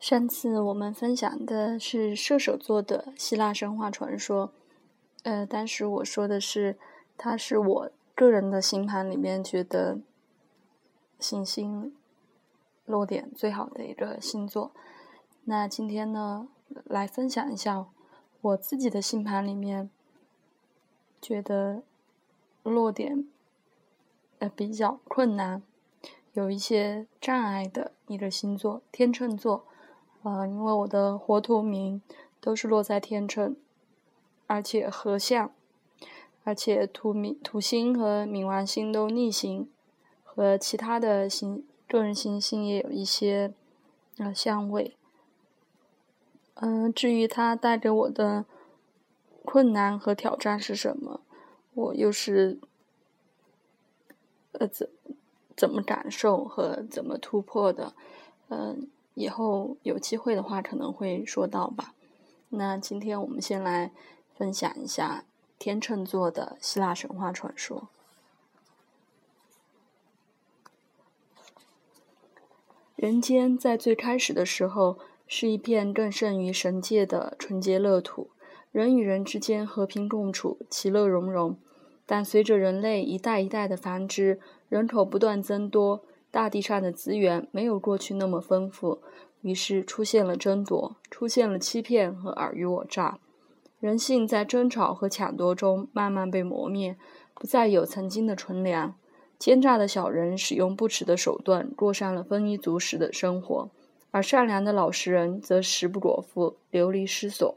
上次我们分享的是射手座的希腊神话传说，呃，当时我说的是，它是我个人的星盘里面觉得行星落点最好的一个星座。那今天呢，来分享一下我自己的星盘里面觉得落点呃比较困难，有一些障碍的一个星座——天秤座。啊，因为我的火土冥都是落在天秤，而且合相，而且土冥土星和冥王星都逆行，和其他的星个人行星也有一些呃相位。嗯，至于它带给我的困难和挑战是什么，我又是呃怎怎么感受和怎么突破的？嗯。以后有机会的话，可能会说到吧。那今天我们先来分享一下天秤座的希腊神话传说。人间在最开始的时候是一片更胜于神界的纯洁乐土，人与人之间和平共处，其乐融融。但随着人类一代一代的繁殖，人口不断增多。大地上的资源没有过去那么丰富，于是出现了争夺，出现了欺骗和尔虞我诈。人性在争吵和抢夺中慢慢被磨灭，不再有曾经的纯良。奸诈的小人使用不耻的手段，过上了丰衣足食的生活，而善良的老实人则食不果腹，流离失所。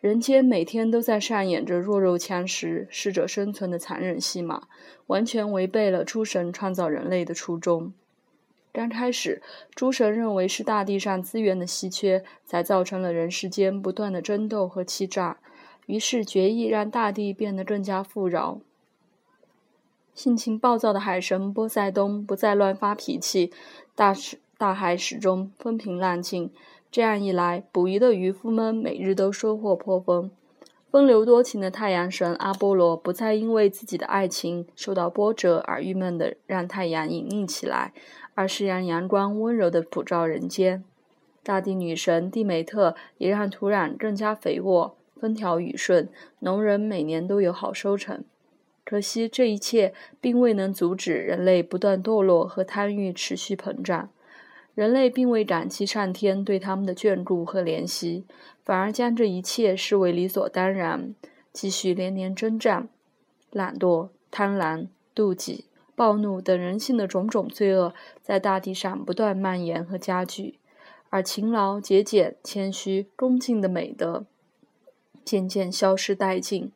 人间每天都在上演着弱肉强食、适者生存的残忍戏码，完全违背了诸神创造人类的初衷。刚开始，诸神认为是大地上资源的稀缺，才造成了人世间不断的争斗和欺诈，于是决意让大地变得更加富饶。性情暴躁的海神波塞冬不再乱发脾气，大使大海始终风平浪静。这样一来，捕鱼的渔夫们每日都收获颇丰。风流多情的太阳神阿波罗不再因为自己的爱情受到波折而郁闷的让太阳隐匿起来。而是让阳光温柔地普照人间，大地女神蒂美特也让土壤更加肥沃，风调雨顺，农人每年都有好收成。可惜这一切并未能阻止人类不断堕落和贪欲持续膨胀。人类并未感激上天对他们的眷顾和怜惜，反而将这一切视为理所当然，继续连年征战，懒惰、贪婪、妒忌。暴怒等人性的种种罪恶，在大地上不断蔓延和加剧，而勤劳、节俭、谦虚、恭敬的美德渐渐消失殆尽。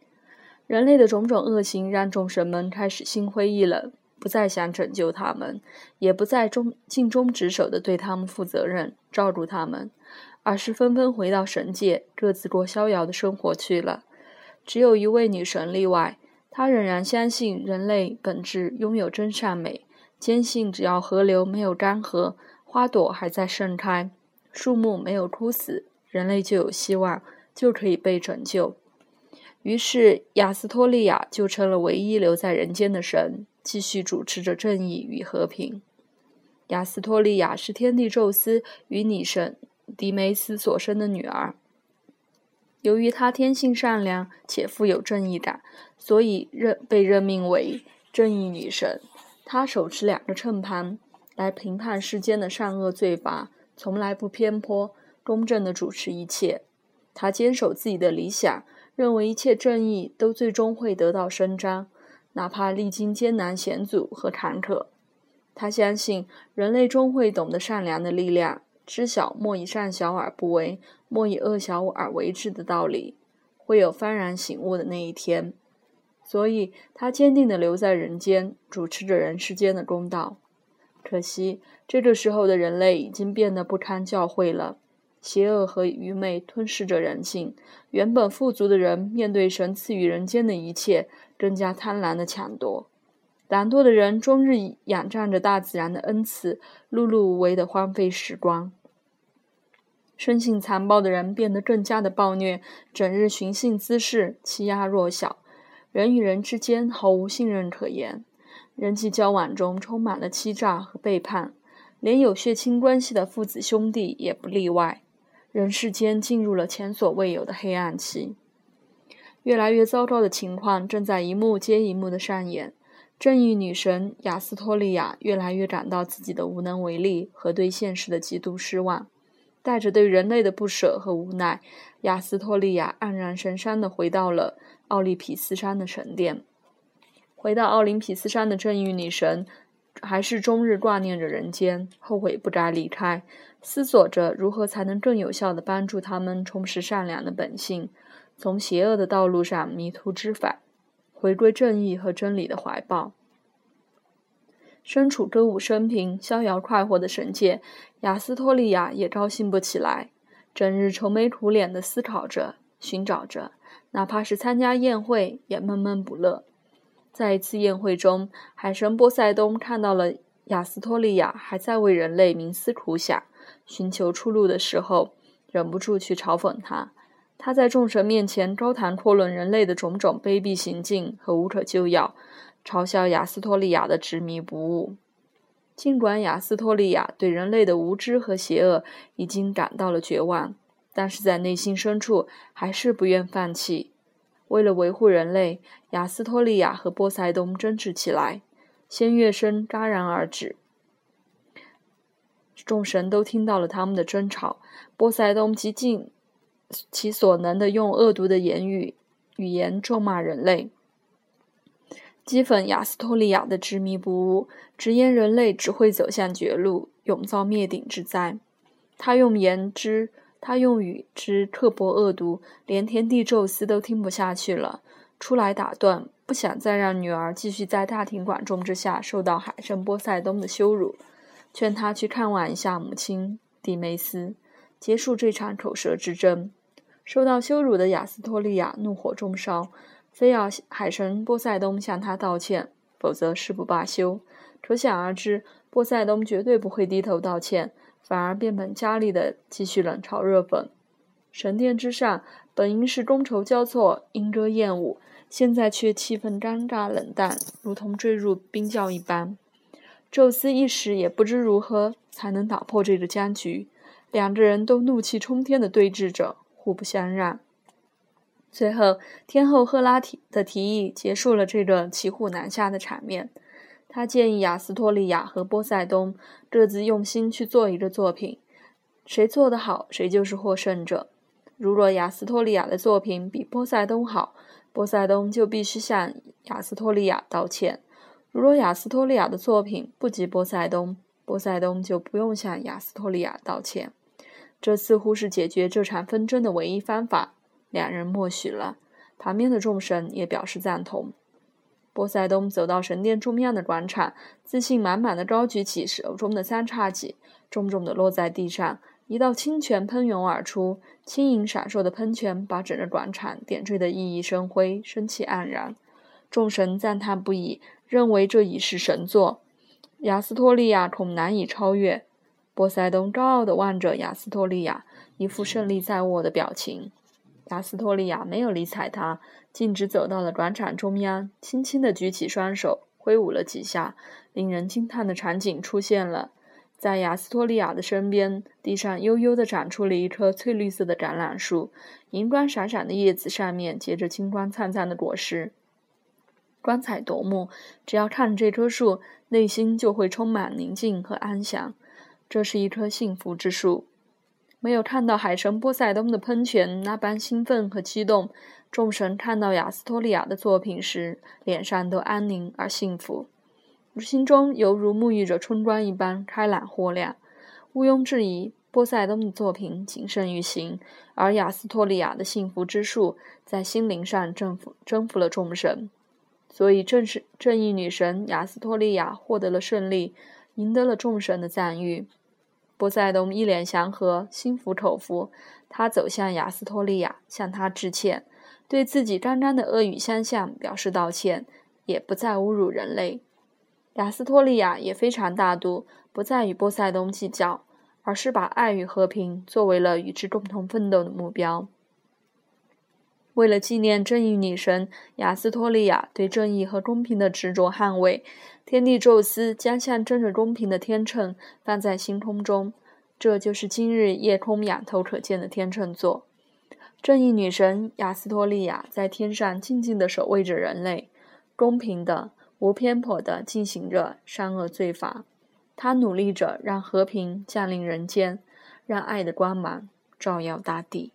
人类的种种恶行，让众神们开始心灰意冷，不再想拯救他们，也不再忠尽忠职守地对他们负责任、照顾他们，而是纷纷回到神界，各自过逍遥的生活去了。只有一位女神例外。他仍然相信人类本质拥有真善美，坚信只要河流没有干涸，花朵还在盛开，树木没有枯死，人类就有希望，就可以被拯救。于是，亚斯托利亚就成了唯一留在人间的神，继续主持着正义与和平。亚斯托利亚是天帝宙斯与女神迪梅斯所生的女儿。由于她天性善良且富有正义感，所以任被任命为正义女神。她手持两个秤盘来评判世间的善恶罪罚，从来不偏颇，公正地主持一切。她坚守自己的理想，认为一切正义都最终会得到伸张，哪怕历经艰难险阻和坎坷。她相信人类终会懂得善良的力量。知晓莫以善小而不为，莫以恶小而为之的道理，会有幡然醒悟的那一天。所以，他坚定地留在人间，主持着人世间的公道。可惜，这个时候的人类已经变得不堪教诲了，邪恶和愚昧吞噬着人性。原本富足的人，面对神赐予人间的一切，更加贪婪地抢夺。懒惰的人终日仰仗着大自然的恩赐，碌碌无为的荒废时光；生性残暴的人变得更加的暴虐，整日寻衅滋事，欺压弱小。人与人之间毫无信任可言，人际交往中充满了欺诈和背叛。连有血亲关系的父子兄弟也不例外。人世间进入了前所未有的黑暗期，越来越糟糕的情况正在一幕接一幕的上演。正义女神雅斯托利亚越来越感到自己的无能为力和对现实的极度失望，带着对人类的不舍和无奈，雅斯托利亚黯然神伤地回到了奥林匹斯山的神殿。回到奥林匹斯山的正义女神。还是终日挂念着人间，后悔不该离开，思索着如何才能更有效地帮助他们重拾善良的本性，从邪恶的道路上迷途知返，回归正义和真理的怀抱。身处歌舞升平、逍遥快活的神界，雅斯托利亚也高兴不起来，整日愁眉苦脸地思考着、寻找着，哪怕是参加宴会，也闷闷不乐。在一次宴会中，海神波塞冬看到了亚斯托利亚还在为人类冥思苦想、寻求出路的时候，忍不住去嘲讽他。他在众神面前高谈阔论人类的种种卑鄙行径和无可救药，嘲笑亚斯托利亚的执迷不悟。尽管亚斯托利亚对人类的无知和邪恶已经感到了绝望，但是在内心深处还是不愿放弃。为了维护人类，亚斯托利亚和波塞冬争执起来，仙乐声戛然而止。众神都听到了他们的争吵。波塞冬极尽其所能的用恶毒的言语语言咒骂人类，讥讽亚斯托利亚的执迷不悟，直言人类只会走向绝路，永遭灭顶之灾。他用言之。他用语之刻薄恶毒，连天帝宙斯都听不下去了，出来打断，不想再让女儿继续在大庭广众之下受到海神波塞冬的羞辱，劝他去看望一下母亲蒂梅斯，结束这场口舌之争。受到羞辱的亚斯托利亚怒火中烧，非要海神波塞冬向他道歉，否则誓不罢休。可想而知，波塞冬绝对不会低头道歉。反而变本加厉地继续冷嘲热讽。神殿之上本应是觥筹交错、莺歌燕舞，现在却气氛尴尬冷淡，如同坠入冰窖一般。宙斯一时也不知如何才能打破这个僵局，两个人都怒气冲天地对峙着，互不相让。最后，天后赫拉提的提议结束了这个骑虎难下的场面。他建议亚斯托利亚和波塞冬各自用心去做一个作品，谁做得好，谁就是获胜者。如若亚斯托利亚的作品比波塞冬好，波塞冬就必须向亚斯托利亚道歉；如若亚斯托利亚的作品不及波塞冬，波塞冬就不用向亚斯托利亚道歉。这似乎是解决这场纷争的唯一方法。两人默许了，旁边的众神也表示赞同。波塞冬走到神殿中央的广场，自信满满的高举起手中的三叉戟，重重的落在地上。一道清泉喷涌而出，轻盈闪烁的喷泉把整个广场点缀得熠熠生辉，生气盎然。众神赞叹不已，认为这已是神作，亚斯托利亚恐难以超越。波塞冬高傲地望着亚斯托利亚，一副胜利在握的表情。亚斯托利亚没有理睬他，径直走到了广场中央，轻轻地举起双手，挥舞了几下。令人惊叹的场景出现了：在亚斯托利亚的身边，地上悠悠地长出了一棵翠绿色的橄榄树，银光闪闪的叶子上面结着金光灿灿的果实，光彩夺目。只要看这棵树，内心就会充满宁静和安详。这是一棵幸福之树。没有看到海神波塞冬的喷泉那般兴奋和激动，众神看到亚斯托利亚的作品时，脸上都安宁而幸福，心中犹如沐浴着春光一般开朗豁亮。毋庸置疑，波塞冬的作品仅胜于形，而亚斯托利亚的幸福之树在心灵上征服征服了众神，所以正是正义女神亚斯托利亚获得了胜利，赢得了众神的赞誉。波塞冬一脸祥和，心服口服。他走向亚斯托利亚，向他致歉，对自己刚刚的恶语相向表示道歉，也不再侮辱人类。亚斯托利亚也非常大度，不再与波塞冬计较，而是把爱与和平作为了与之共同奋斗的目标。为了纪念正义女神亚斯托利亚对正义和公平的执着捍卫，天帝宙斯将象征着公平的天秤放在星空中，这就是今日夜空仰头可见的天秤座。正义女神亚斯托利亚在天上静静地守卫着人类，公平的、无偏颇地进行着善恶罪罚。她努力着让和平降临人间，让爱的光芒照耀大地。